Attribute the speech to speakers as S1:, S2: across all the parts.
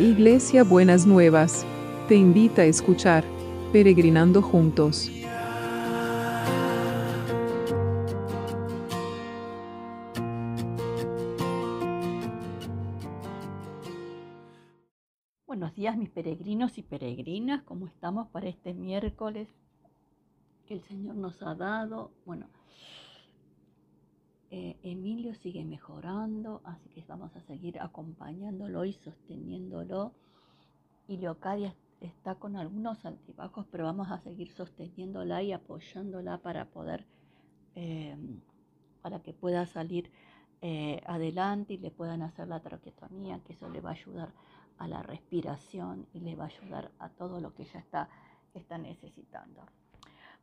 S1: Iglesia Buenas Nuevas, te invita a escuchar Peregrinando Juntos.
S2: Buenos días mis peregrinos y peregrinas, ¿cómo estamos para este miércoles que el Señor nos ha dado? Bueno, eh, Emilio sigue mejorando, así que vamos a seguir acompañándolo y sosteniéndolo. Y Leocadia está con algunos altibajos, pero vamos a seguir sosteniéndola y apoyándola para poder, eh, para que pueda salir eh, adelante y le puedan hacer la traqueotomía, que eso le va a ayudar a la respiración y le va a ayudar a todo lo que ella está, está necesitando.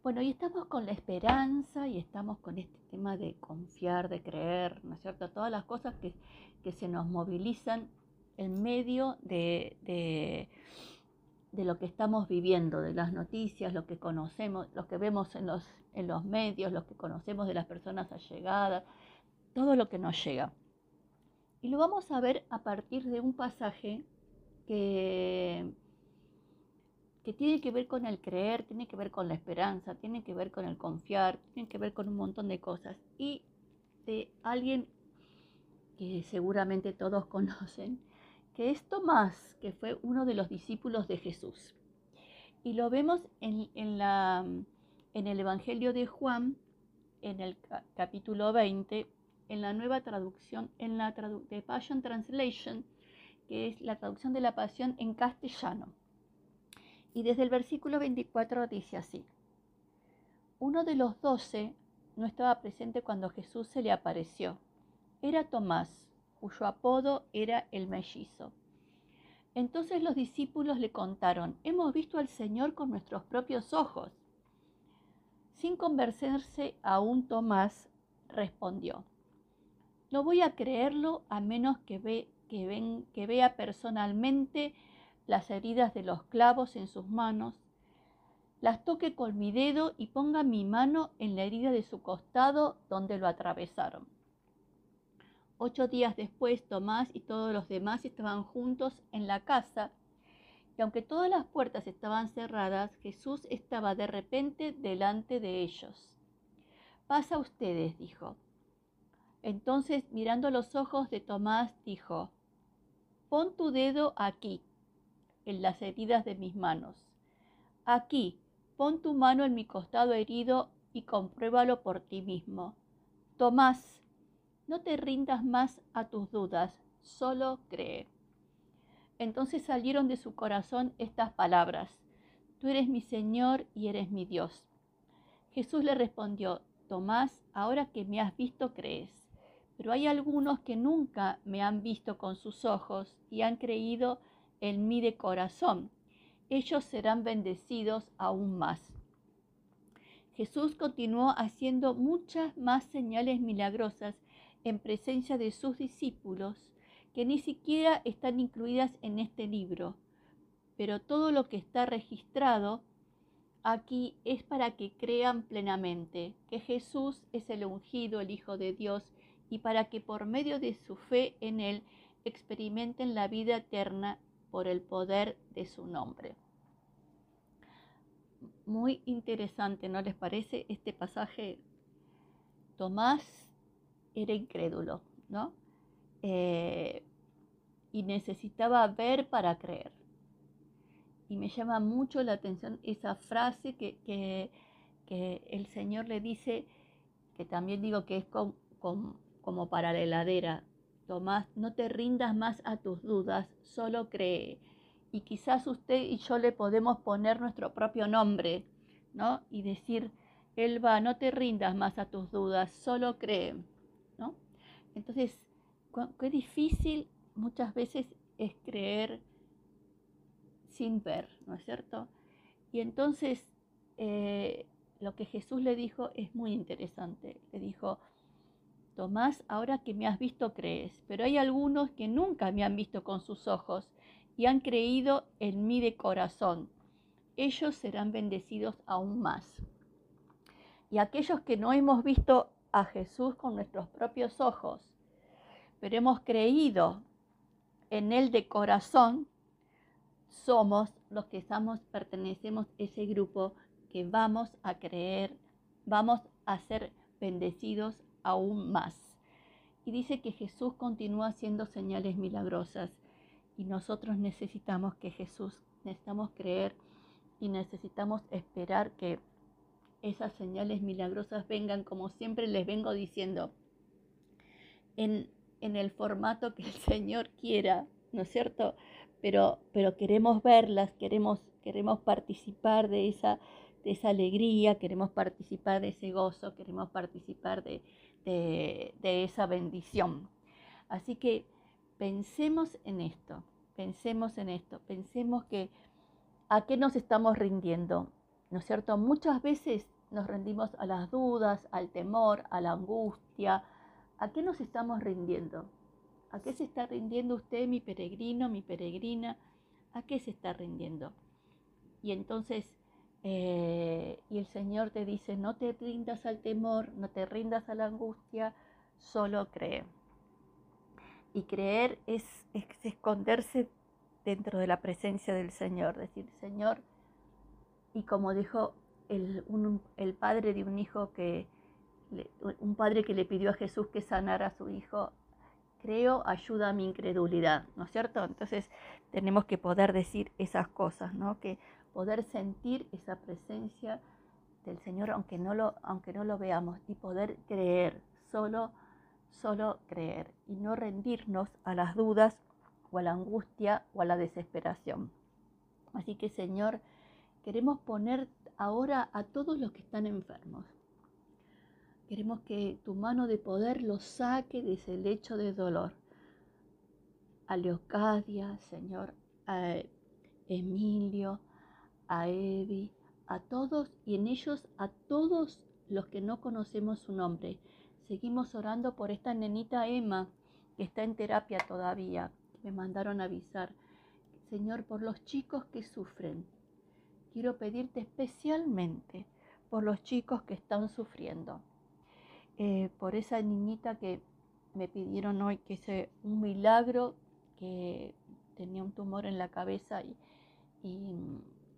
S2: Bueno, y estamos con la esperanza y estamos con este tema de confiar, de creer, ¿no es cierto? Todas las cosas que, se nos movilizan en medio de, de, lo que estamos viviendo, de las noticias, lo que conocemos, lo que vemos en los, en los medios, lo que conocemos de las personas allegadas, todo lo que nos llega. Y lo vamos a ver a partir de un pasaje que que tiene que ver con el creer, tiene que ver con la esperanza, tiene que ver con el confiar, tiene que ver con un montón de cosas. Y de alguien que seguramente todos conocen, que es Tomás, que fue uno de los discípulos de Jesús. Y lo vemos en, la, en el Evangelio de Juan, en el capítulo 20, en la nueva traducción, en la de Passion Translation, que es la traducción de la Pasión en castellano. Y desde el versículo 24 dice así, uno de los doce no estaba presente cuando Jesús se le apareció. Era Tomás, cuyo apodo era el mellizo. Entonces los discípulos le contaron, hemos visto al Señor con nuestros propios ojos. Sin convencerse aún Tomás respondió, no voy a creerlo a menos que, que vea personalmente las heridas de los clavos en sus manos, las toque con mi dedo y ponga mi mano en la herida de su costado donde lo atravesaron. Ocho días después, Tomás y todos los demás estaban juntos en la casa, y aunque todas las puertas estaban cerradas, Jesús estaba de repente delante de ellos. Pasa ustedes, dijo. Entonces, mirando los ojos de Tomás, dijo, pon tu dedo aquí en las heridas de mis manos. Aquí, pon tu mano en mi costado herido y compruébalo por ti mismo. Tomás, no te rindas más a tus dudas, solo cree. Entonces salieron de su corazón estas palabras, Tú eres mi Señor y eres mi Dios. Jesús le respondió, Tomás, ahora que me has visto crees, pero hay algunos que nunca me han visto con sus ojos y han creído en mí de corazón. Ellos serán bendecidos aún más. Jesús continuó haciendo muchas más señales milagrosas en presencia de sus discípulos que ni siquiera están incluidas en este libro. Pero todo lo que está registrado aquí es para que crean plenamente que Jesús es el ungido, el Hijo de Dios, y para que por medio de su fe en Él experimenten la vida eterna por el poder de su nombre. Muy interesante, ¿no les parece este pasaje? Tomás era incrédulo, ¿no? Eh, y necesitaba ver para creer. Y me llama mucho la atención esa frase que, que, el Señor le dice, que también digo que es como para la heladera, Tomás, no te rindas más a tus dudas, solo cree. Y quizás usted y yo le podemos poner nuestro propio nombre, ¿no? Y decir, Elba, no te rindas más a tus dudas, solo cree, ¿no? Entonces, qué difícil muchas veces es creer sin ver, ¿no es cierto? Y entonces, eh, lo que Jesús le dijo es muy interesante. Le dijo, Tomás, ahora que me has visto crees, pero hay algunos que nunca me han visto con sus ojos y han creído en mí de corazón. Ellos serán bendecidos aún más. Y aquellos que no hemos visto a Jesús con nuestros propios ojos, pero hemos creído en Él de corazón, somos los que estamos, pertenecemos a ese grupo que vamos a creer, vamos a ser bendecidos aún más. Y dice que Jesús continúa haciendo señales milagrosas y nosotros necesitamos que Jesús, necesitamos creer y necesitamos esperar que esas señales milagrosas vengan, como siempre les vengo diciendo, en, en el formato que el Señor quiera, ¿no es cierto? Pero, pero queremos verlas, queremos, queremos participar de esa, de esa alegría, queremos participar de ese gozo, queremos participar de, de esa bendición. Así que pensemos en esto, pensemos en esto, pensemos que a qué nos estamos rindiendo, ¿no es cierto? Muchas veces nos rendimos a las dudas, al temor, a la angustia. ¿A qué nos estamos rindiendo? ¿A qué se está rindiendo usted, mi peregrino, mi peregrina? ¿A qué se está rindiendo? Y entonces, eh, y el Señor te dice, no te rindas al temor, no te rindas a la angustia, solo cree. Y creer es, esconderse dentro de la presencia del Señor, decir, Señor, y como dijo el, el padre de un hijo que, un padre que le pidió a Jesús que sanara a su hijo, creo, ayuda a mi incredulidad, ¿no es cierto? Entonces tenemos que poder decir esas cosas, ¿no? Que poder sentir esa presencia del Señor aunque no lo, aunque no lo veamos y poder creer, solo, solo creer y no rendirnos a las dudas o a la angustia o a la desesperación. Así que Señor, queremos poner ahora a todos los que están enfermos, Queremos que tu mano de poder los saque de ese lecho de dolor. A Leocadia, Señor, a Emilio, a Evi, a todos y en ellos a todos los que no conocemos su nombre. Seguimos orando por esta nenita Emma que está en terapia todavía. Me mandaron avisar. Señor, por los chicos que sufren. Quiero pedirte especialmente por los chicos que están sufriendo. Eh, por esa niñita que me pidieron hoy que sea un milagro, que tenía un tumor en la cabeza y,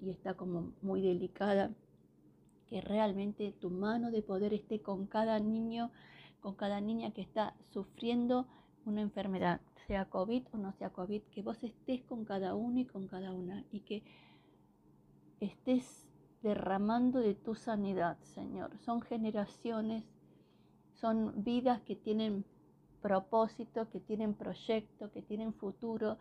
S2: está como muy delicada, que realmente tu mano de poder esté con cada niño, con cada niña que está sufriendo una enfermedad, sea COVID o no sea COVID, que vos estés con cada uno y con cada una y que estés derramando de tu sanidad, Señor. Son generaciones son vidas que tienen propósito, que tienen proyecto, que tienen futuro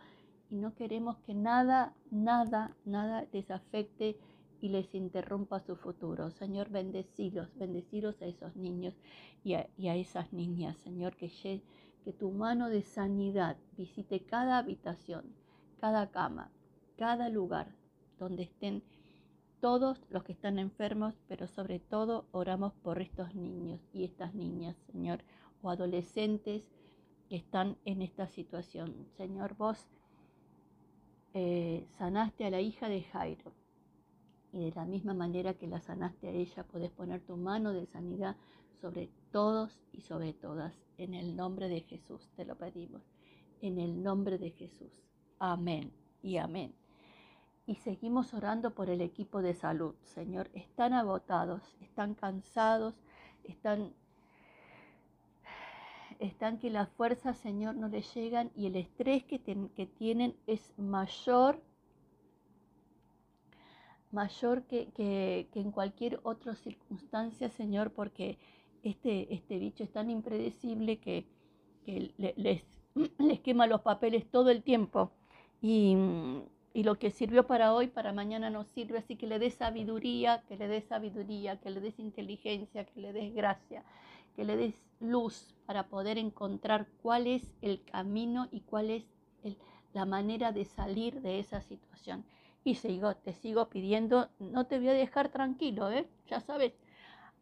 S2: y no queremos que nada, nada, nada les afecte y les interrumpa su futuro. Señor, bendecidos, bendecidos a esos niños y a, esas niñas, Señor, que, que tu mano de sanidad visite cada habitación, cada cama, cada lugar donde estén todos los que están enfermos, pero sobre todo oramos por estos niños y estas niñas, Señor, o adolescentes que están en esta situación. Señor, vos eh, sanaste a la hija de Jairo y de la misma manera que la sanaste a ella, podés poner tu mano de sanidad sobre todos y sobre todas. En el nombre de Jesús te lo pedimos. En el nombre de Jesús. Amén y amén y seguimos orando por el equipo de salud. Señor, están agotados, están cansados, están, están que las fuerzas, Señor, no les llegan y el estrés que, que tienen es mayor mayor que, en cualquier otra circunstancia, Señor, porque este, este bicho es tan impredecible que, les, les quema los papeles todo el tiempo. Y, y lo que sirvió para hoy, para mañana no sirve. Así que le des sabiduría, que le des sabiduría, que le des inteligencia, que le des gracia, que le des luz para poder encontrar cuál es el camino y cuál es la manera de salir de esa situación. Y sigo, te sigo pidiendo, no te voy a dejar tranquilo, ¿eh? ya sabes,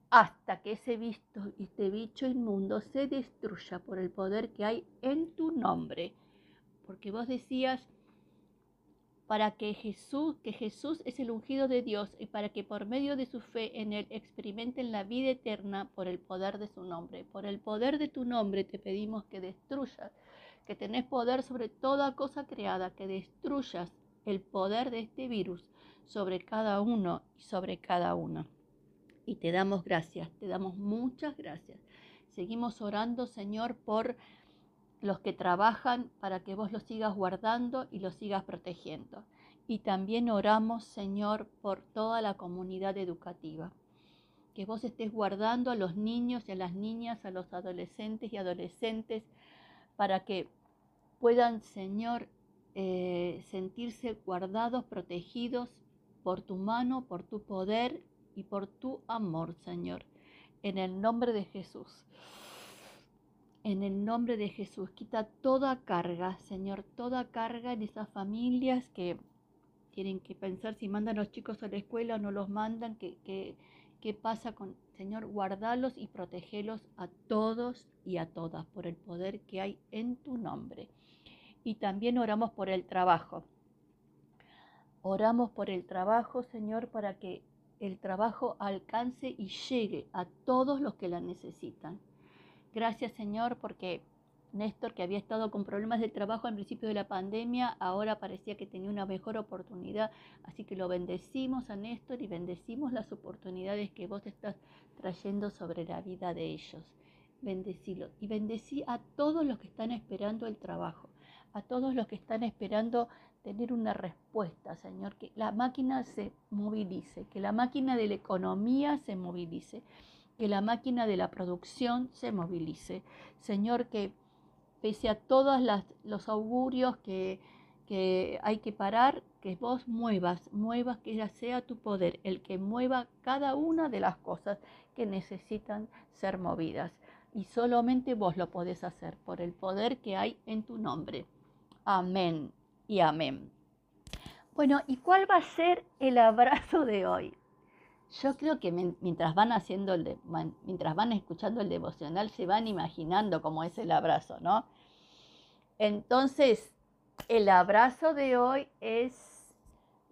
S2: hasta que ese visto, este bicho inmundo se destruya por el poder que hay en tu nombre. Porque vos decías, para que Jesús, que Jesús es el ungido de Dios y para que por medio de su fe en Él experimenten la vida eterna por el poder de su nombre. Por el poder de tu nombre te pedimos que destruyas, que tenés poder sobre toda cosa creada, que destruyas el poder de este virus sobre cada uno y sobre cada una. Y te damos gracias, te damos muchas gracias. Seguimos orando, Señor, por los que trabajan para que vos los sigas guardando y los sigas protegiendo. Y también oramos, Señor, por toda la comunidad educativa. Que vos estés guardando a los niños y a las niñas, a los adolescentes y adolescentes, para que puedan, Señor, eh, sentirse guardados, protegidos por tu mano, por tu poder y por tu amor, Señor. En el nombre de Jesús. En el nombre de Jesús, quita toda carga, Señor, toda carga en esas familias que tienen que pensar si mandan los chicos a la escuela o no los mandan, qué pasa con, Señor, guardalos y protegelos a todos y a todas por el poder que hay en tu nombre. Y también oramos por el trabajo. Oramos por el trabajo, Señor, para que el trabajo alcance y llegue a todos los que la necesitan. Gracias, Señor, porque Néstor, que había estado con problemas de trabajo al principio de la pandemia, ahora parecía que tenía una mejor oportunidad. Así que lo bendecimos a Néstor y bendecimos las oportunidades que vos estás trayendo sobre la vida de ellos. Bendecilo y bendecí a todos los que están esperando el trabajo, a todos los que están esperando tener una respuesta, Señor, que la máquina se movilice, que la máquina de la economía se movilice, que la máquina de la producción se movilice. Señor, que pese a todos los augurios que, que hay que parar, que vos muevas, muevas, que ya sea tu poder el que mueva cada una de las cosas que necesitan ser movidas. Y solamente vos lo podés hacer por el poder que hay en tu nombre. Amén y amén. Bueno, ¿y cuál va a ser el abrazo de hoy? Yo creo que mientras van haciendo el mientras van escuchando el devocional se van imaginando cómo es el abrazo, ¿no? Entonces, el abrazo de hoy es,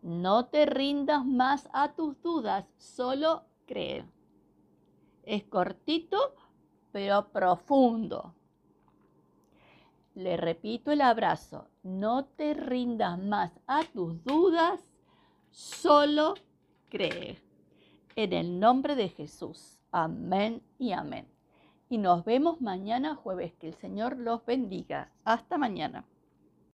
S2: no te rindas más a tus dudas, solo cree. Es cortito, pero profundo. Le repito el abrazo, no te rindas más a tus dudas, solo cree. En el nombre de Jesús. Amén y amén y nos vemos mañana jueves. Que el Señor los bendiga. Hasta mañana.